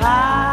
high.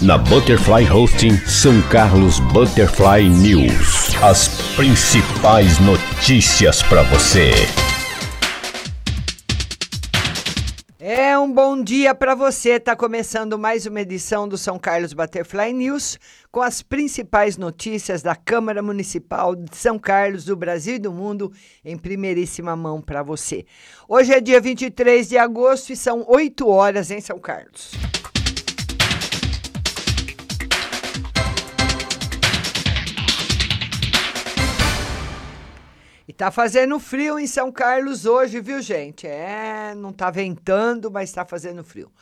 Na Butterfly Hosting São Carlos Butterfly News. As principais notícias para você. É um bom dia para você. Tá começando mais uma edição do São Carlos Butterfly News com as principais notícias da Câmara Municipal de São Carlos, do Brasil e do mundo em primeiríssima mão para você. Hoje é dia 23 de agosto e são 8 horas em São Carlos. Tá fazendo frio em São Carlos hoje, viu, gente? É, não tá ventando, mas tá fazendo frio.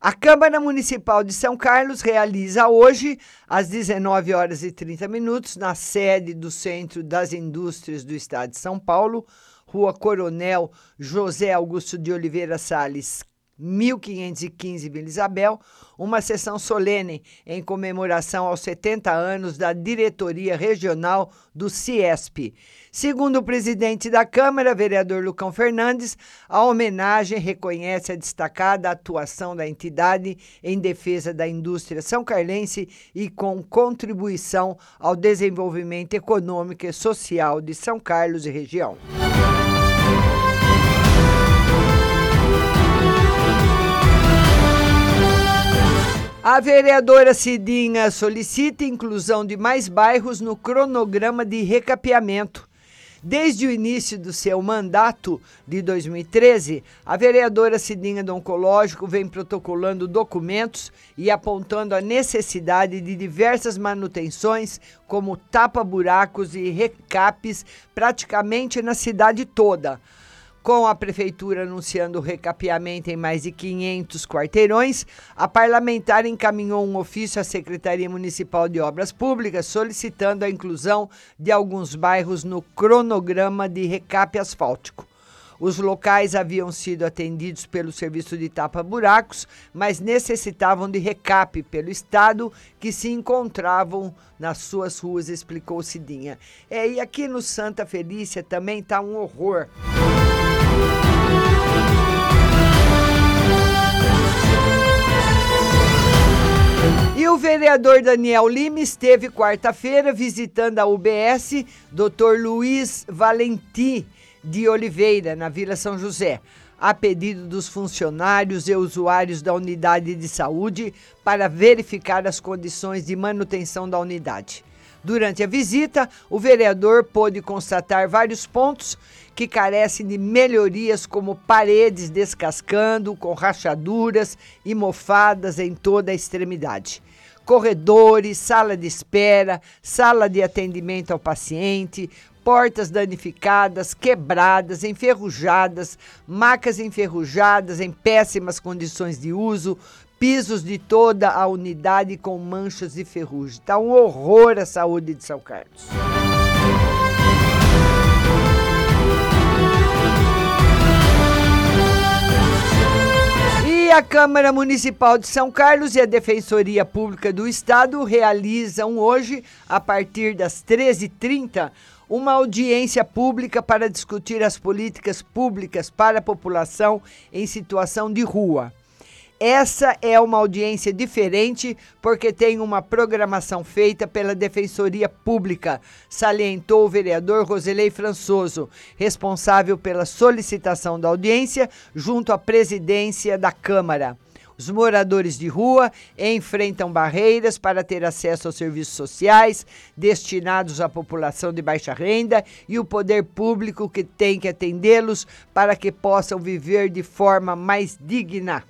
A Câmara Municipal de São Carlos realiza hoje, às 19 horas e 30 minutos, na sede do Centro das Indústrias do Estado de São Paulo, Rua Coronel José Augusto de Oliveira Salles, 1515 Vila Isabel, uma sessão solene em comemoração aos 70 anos da diretoria regional do CIESP. Segundo o presidente da Câmara, vereador Lucão Fernandes, a homenagem reconhece a destacada atuação da entidade em defesa da indústria são carlense e com contribuição ao desenvolvimento econômico e social de São Carlos e região. A vereadora Cidinha solicita inclusão de mais bairros no cronograma de recapeamento. Desde o início do seu mandato de 2013, a vereadora Cidinha do Oncológico vem protocolando documentos e apontando a necessidade de diversas manutenções, como tapa-buracos e recapes, praticamente na cidade toda com a prefeitura anunciando o recapeamento em mais de 500 quarteirões, a parlamentar encaminhou um ofício à Secretaria Municipal de Obras Públicas solicitando a inclusão de alguns bairros no cronograma de recape asfáltico. Os locais haviam sido atendidos pelo serviço de tapa-buracos, mas necessitavam de recape pelo Estado que se encontravam nas suas ruas, explicou Cidinha. É, e aqui no Santa Felícia também está um horror. E o vereador Daniel Lima esteve quarta-feira visitando a UBS Dr. Luiz Valentim de Oliveira, na Vila São José, a pedido dos funcionários e usuários da unidade de saúde para verificar as condições de manutenção da unidade. Durante a visita, o vereador pôde constatar vários pontos que carecem de melhorias, como paredes descascando, com rachaduras e mofadas em toda a extremidade. Corredores, sala de espera, sala de atendimento ao paciente, portas danificadas, quebradas, enferrujadas, macas enferrujadas em péssimas condições de uso, pisos de toda a unidade com manchas de ferrugem. Está um horror a saúde de São Carlos. A Câmara Municipal de São Carlos e a Defensoria Pública do Estado realizam hoje, a partir das 13h30, uma audiência pública para discutir as políticas públicas para a população em situação de rua. Essa é uma audiência diferente porque tem uma programação feita pela Defensoria Pública, salientou o vereador Roselei Françoso, responsável pela solicitação da audiência junto à presidência da Câmara. Os moradores de rua enfrentam barreiras para ter acesso aos serviços sociais destinados à população de baixa renda e o poder público que tem que atendê-los para que possam viver de forma mais digna.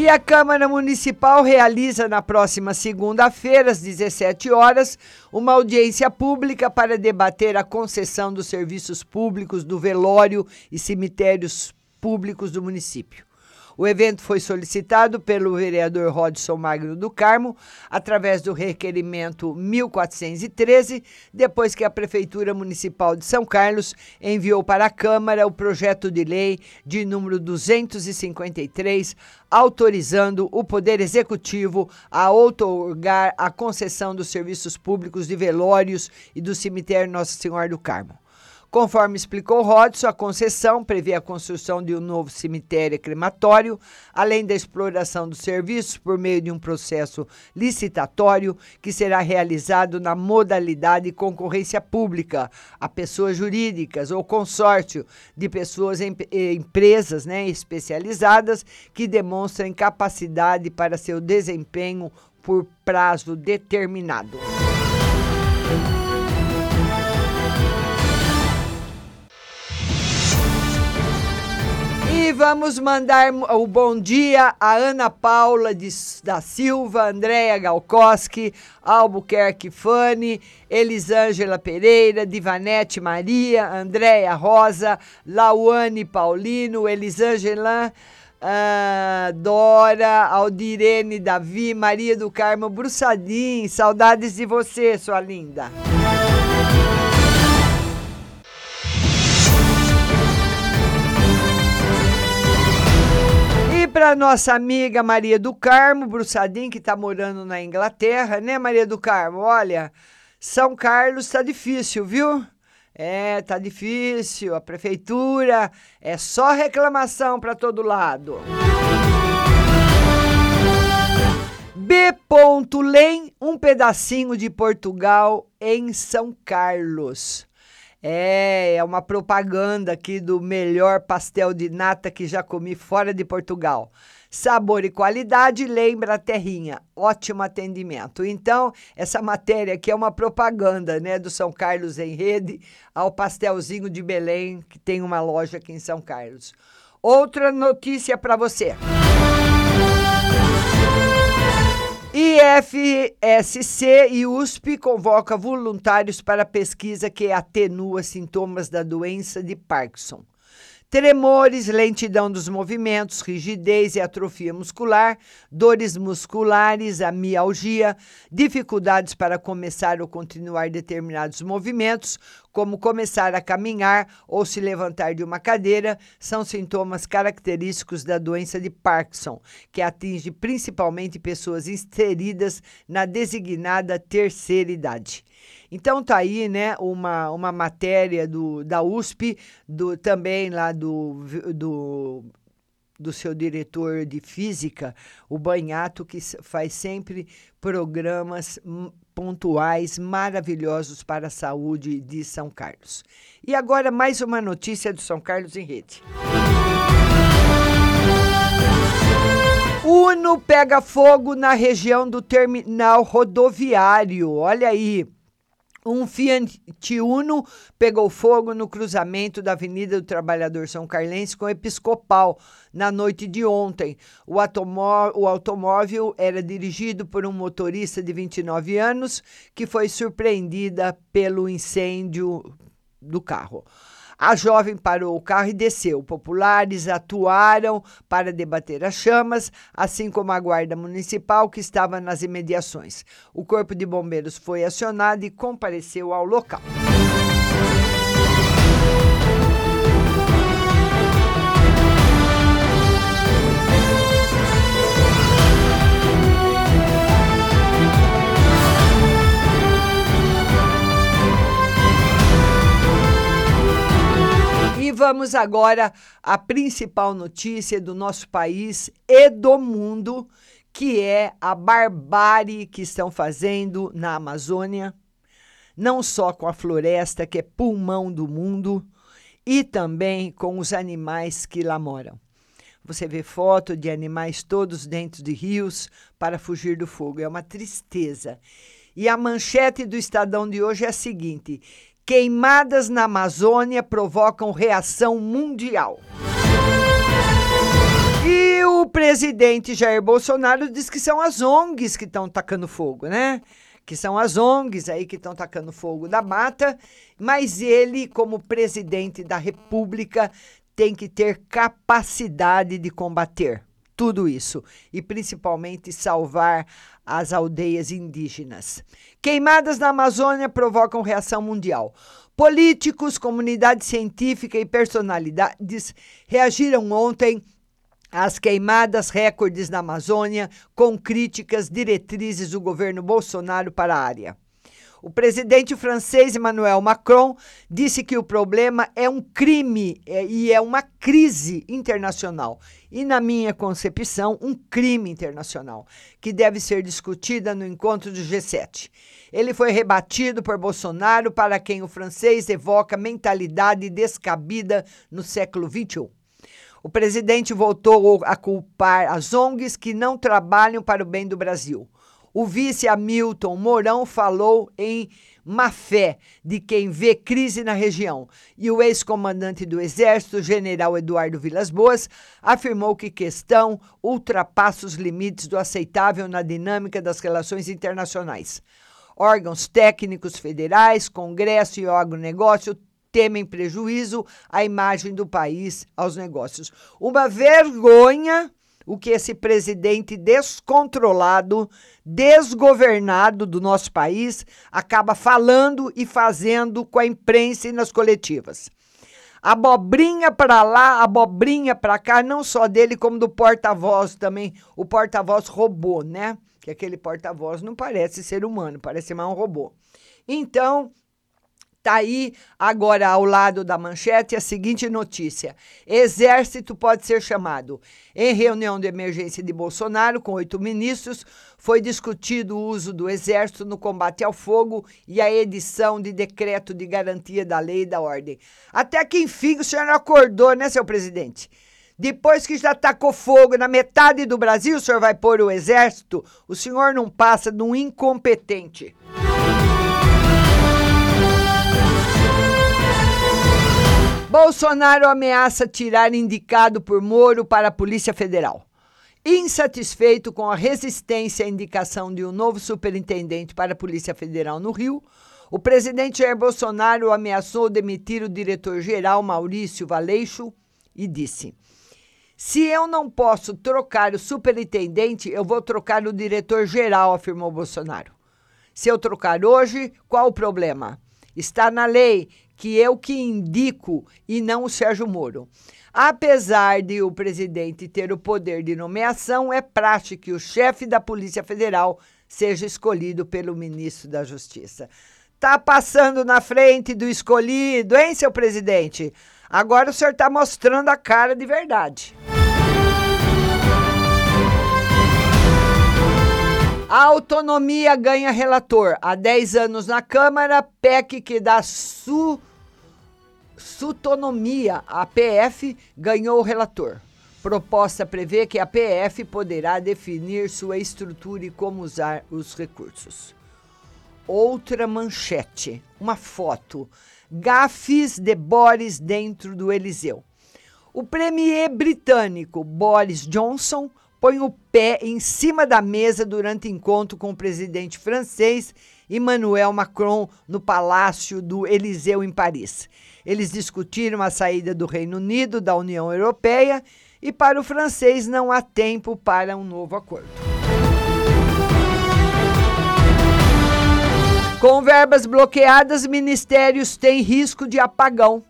E a Câmara Municipal realiza na próxima segunda-feira, às 17 horas, uma audiência pública para debater a concessão dos serviços públicos do velório e cemitérios públicos do município. O evento foi solicitado pelo vereador Rodson Magno do Carmo, através do requerimento 1413, depois que a Prefeitura Municipal de São Carlos enviou para a Câmara o projeto de lei de número 253, autorizando o Poder Executivo a outorgar a concessão dos serviços públicos de velórios e do cemitério Nossa Senhora do Carmo. Conforme explicou Rodson, a concessão prevê a construção de um novo cemitério crematório, além da exploração dos serviços por meio de um processo licitatório que será realizado na modalidade concorrência pública a pessoas jurídicas ou consórcio de pessoas em eh, empresas né, especializadas que demonstrem capacidade para seu desempenho por prazo determinado. E vamos mandar o bom dia a Ana Paula de, da Silva, Andréia Galkoski, Albuquerque Fani, Elisângela Pereira, Divanete Maria, Andréia Rosa, Lauane Paulino, Elisângela uh, Dora, Aldirene Davi, Maria do Carmo Bruçadim. Saudades de você, sua linda. Para nossa amiga Maria do Carmo Bruçadim, que está morando na Inglaterra, né, Maria do Carmo? Olha, São Carlos está difícil, viu? É, tá difícil. A prefeitura é só reclamação para todo lado. B. Lem, um pedacinho de Portugal em São Carlos. É, é uma propaganda aqui do melhor pastel de nata que já comi fora de Portugal. Sabor e qualidade lembra a terrinha. Ótimo atendimento. Então, essa matéria aqui é uma propaganda, né, do São Carlos em Rede ao pastelzinho de Belém, que tem uma loja aqui em São Carlos. Outra notícia para você. IFSC e USP convoca voluntários para pesquisa que atenua sintomas da doença de Parkinson. Tremores, lentidão dos movimentos, rigidez e atrofia muscular, dores musculares, a mialgia, dificuldades para começar ou continuar determinados movimentos, como começar a caminhar ou se levantar de uma cadeira, são sintomas característicos da doença de Parkinson, que atinge principalmente pessoas inseridas na designada terceira idade. Então tá aí, né, uma, uma matéria do, da USP, do, também lá do, do do seu diretor de física, o Banhato, que faz sempre programas pontuais maravilhosos para a saúde de São Carlos. E agora mais uma notícia do São Carlos em Rede. Uno pega fogo na região do terminal rodoviário. Olha aí. Um Fiat Uno pegou fogo no cruzamento da Avenida do Trabalhador São Carlense com Episcopal na noite de ontem. O, o automóvel era dirigido por um motorista de 29 anos que foi surpreendida pelo incêndio do carro. A jovem parou o carro e desceu. Populares atuaram para debater as chamas, assim como a guarda municipal que estava nas imediações. O corpo de bombeiros foi acionado e compareceu ao local. Vamos agora à principal notícia do nosso país e do mundo, que é a barbárie que estão fazendo na Amazônia, não só com a floresta, que é pulmão do mundo, e também com os animais que lá moram. Você vê foto de animais todos dentro de rios para fugir do fogo. É uma tristeza. E a manchete do Estadão de hoje é a seguinte: Queimadas na Amazônia provocam reação mundial. E o presidente Jair Bolsonaro diz que são as ONGs que estão tacando fogo, né? Que são as ONGs aí que estão tacando fogo da mata, mas ele, como presidente da República, tem que ter capacidade de combater tudo isso e principalmente salvar as aldeias indígenas. Queimadas na Amazônia provocam reação mundial. Políticos, comunidade científica e personalidades reagiram ontem às queimadas recordes na Amazônia com críticas diretrizes do governo Bolsonaro para a área. O presidente francês Emmanuel Macron disse que o problema é um crime é, e é uma crise internacional. E, na minha concepção, um crime internacional, que deve ser discutida no encontro do G7. Ele foi rebatido por Bolsonaro, para quem o francês evoca mentalidade descabida no século XXI. O presidente voltou a culpar as ONGs que não trabalham para o bem do Brasil. O vice Hamilton Mourão falou em má fé de quem vê crise na região. E o ex-comandante do Exército, general Eduardo Vilas Boas, afirmou que questão ultrapassa os limites do aceitável na dinâmica das relações internacionais. Órgãos técnicos federais, Congresso e agronegócio temem prejuízo à imagem do país aos negócios. Uma vergonha o que esse presidente descontrolado, desgovernado do nosso país acaba falando e fazendo com a imprensa e nas coletivas. Abobrinha para lá, abobrinha para cá, não só dele, como do porta-voz também. O porta-voz robô, né? Que aquele porta-voz não parece ser humano, parece mais um robô. Então, Tá aí agora ao lado da manchete a seguinte notícia: Exército pode ser chamado. Em reunião de emergência de Bolsonaro com oito ministros, foi discutido o uso do Exército no combate ao fogo e a edição de decreto de garantia da lei e da ordem. Até que enfim o senhor acordou, né, seu presidente? Depois que já tacou fogo na metade do Brasil, o senhor vai pôr o exército? O senhor não passa de um incompetente. Bolsonaro ameaça tirar indicado por Moro para a Polícia Federal. Insatisfeito com a resistência à indicação de um novo superintendente para a Polícia Federal no Rio, o presidente Jair Bolsonaro ameaçou demitir o diretor-geral Maurício Valeixo e disse: Se eu não posso trocar o superintendente, eu vou trocar o diretor-geral, afirmou Bolsonaro. Se eu trocar hoje, qual o problema? Está na lei que eu que indico e não o Sérgio Moro. Apesar de o presidente ter o poder de nomeação, é prático que o chefe da Polícia Federal seja escolhido pelo ministro da Justiça. Tá passando na frente do escolhido, hein, seu presidente? Agora o senhor está mostrando a cara de verdade. A autonomia ganha relator. Há 10 anos na Câmara, PEC que dá su Sutonomia, a PF, ganhou o relator. Proposta prevê que a PF poderá definir sua estrutura e como usar os recursos. Outra manchete, uma foto. Gafes de Boris dentro do Eliseu. O premier britânico Boris Johnson põe o pé em cima da mesa durante encontro com o presidente francês Emmanuel Macron no Palácio do Eliseu em Paris. Eles discutiram a saída do Reino Unido da União Europeia e para o francês não há tempo para um novo acordo. Com verbas bloqueadas, ministérios têm risco de apagão.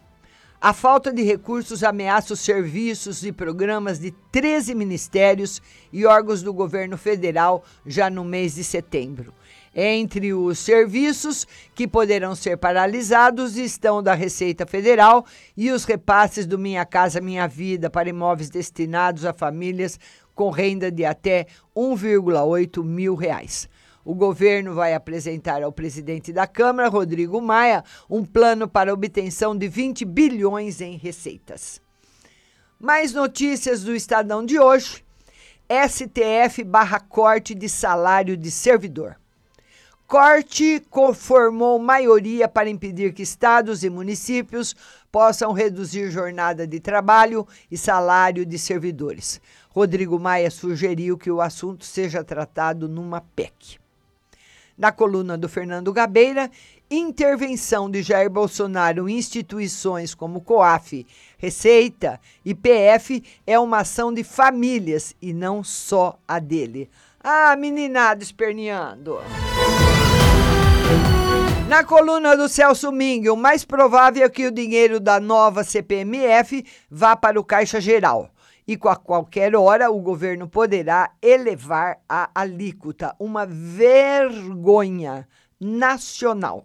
A falta de recursos ameaça os serviços e programas de 13 ministérios e órgãos do governo federal já no mês de setembro. Entre os serviços que poderão ser paralisados estão da Receita Federal e os repasses do Minha Casa Minha Vida para imóveis destinados a famílias com renda de até 1,8 mil reais. O governo vai apresentar ao presidente da Câmara, Rodrigo Maia, um plano para obtenção de 20 bilhões em receitas. Mais notícias do Estadão de hoje. STF barra corte de salário de servidor. Corte formou maioria para impedir que estados e municípios possam reduzir jornada de trabalho e salário de servidores. Rodrigo Maia sugeriu que o assunto seja tratado numa PEC. Na coluna do Fernando Gabeira, intervenção de Jair Bolsonaro em instituições como COAF, Receita e PF é uma ação de famílias e não só a dele. Ah, meninada esperneando. Na coluna do Celso Ming, o mais provável é que o dinheiro da nova CPMF vá para o Caixa Geral. E a qualquer hora o governo poderá elevar a alíquota. Uma vergonha nacional.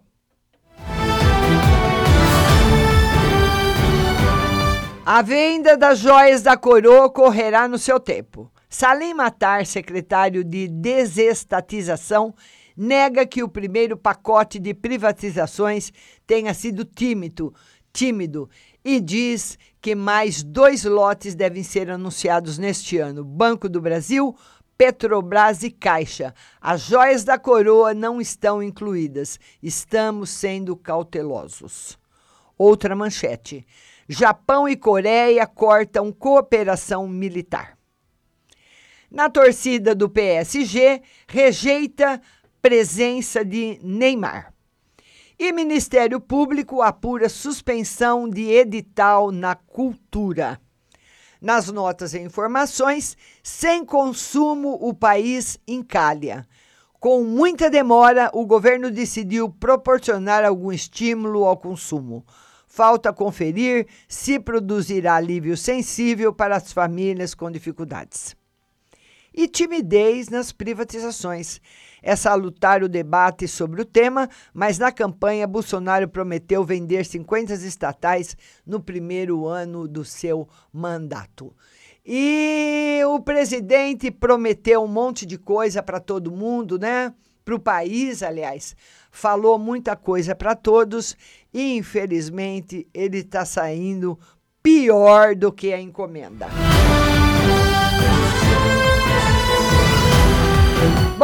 A venda das joias da coroa ocorrerá no seu tempo. Salim Matar, secretário de Desestatização, nega que o primeiro pacote de privatizações tenha sido tímido, tímido e diz que mais dois lotes devem ser anunciados neste ano: Banco do Brasil, Petrobras e Caixa. As joias da coroa não estão incluídas. Estamos sendo cautelosos. Outra manchete. Japão e Coreia cortam cooperação militar. Na torcida do PSG, rejeita presença de Neymar. E Ministério Público apura suspensão de edital na cultura. Nas notas e informações, sem consumo, o país encalha. Com muita demora, o governo decidiu proporcionar algum estímulo ao consumo. Falta conferir se produzirá alívio sensível para as famílias com dificuldades. E timidez nas privatizações. É salutar o debate sobre o tema, mas na campanha Bolsonaro prometeu vender 50 estatais no primeiro ano do seu mandato. E o presidente prometeu um monte de coisa para todo mundo, né? Para o país, aliás. Falou muita coisa para todos e, infelizmente, ele está saindo pior do que a encomenda.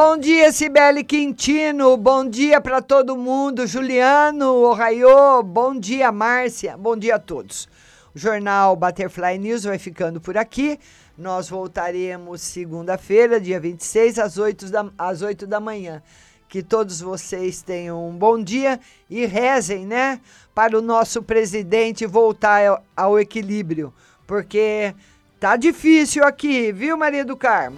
Bom dia, Cibele Quintino. Bom dia para todo mundo. Juliano, Ohaiô. Bom dia, Márcia. Bom dia a todos. O jornal Butterfly News vai ficando por aqui. Nós voltaremos segunda-feira, dia 26, às 8 da, às 8 da manhã. Que todos vocês tenham um bom dia e rezem, né? Para o nosso presidente voltar ao, ao equilíbrio. Porque tá difícil aqui, viu, Maria do Carmo?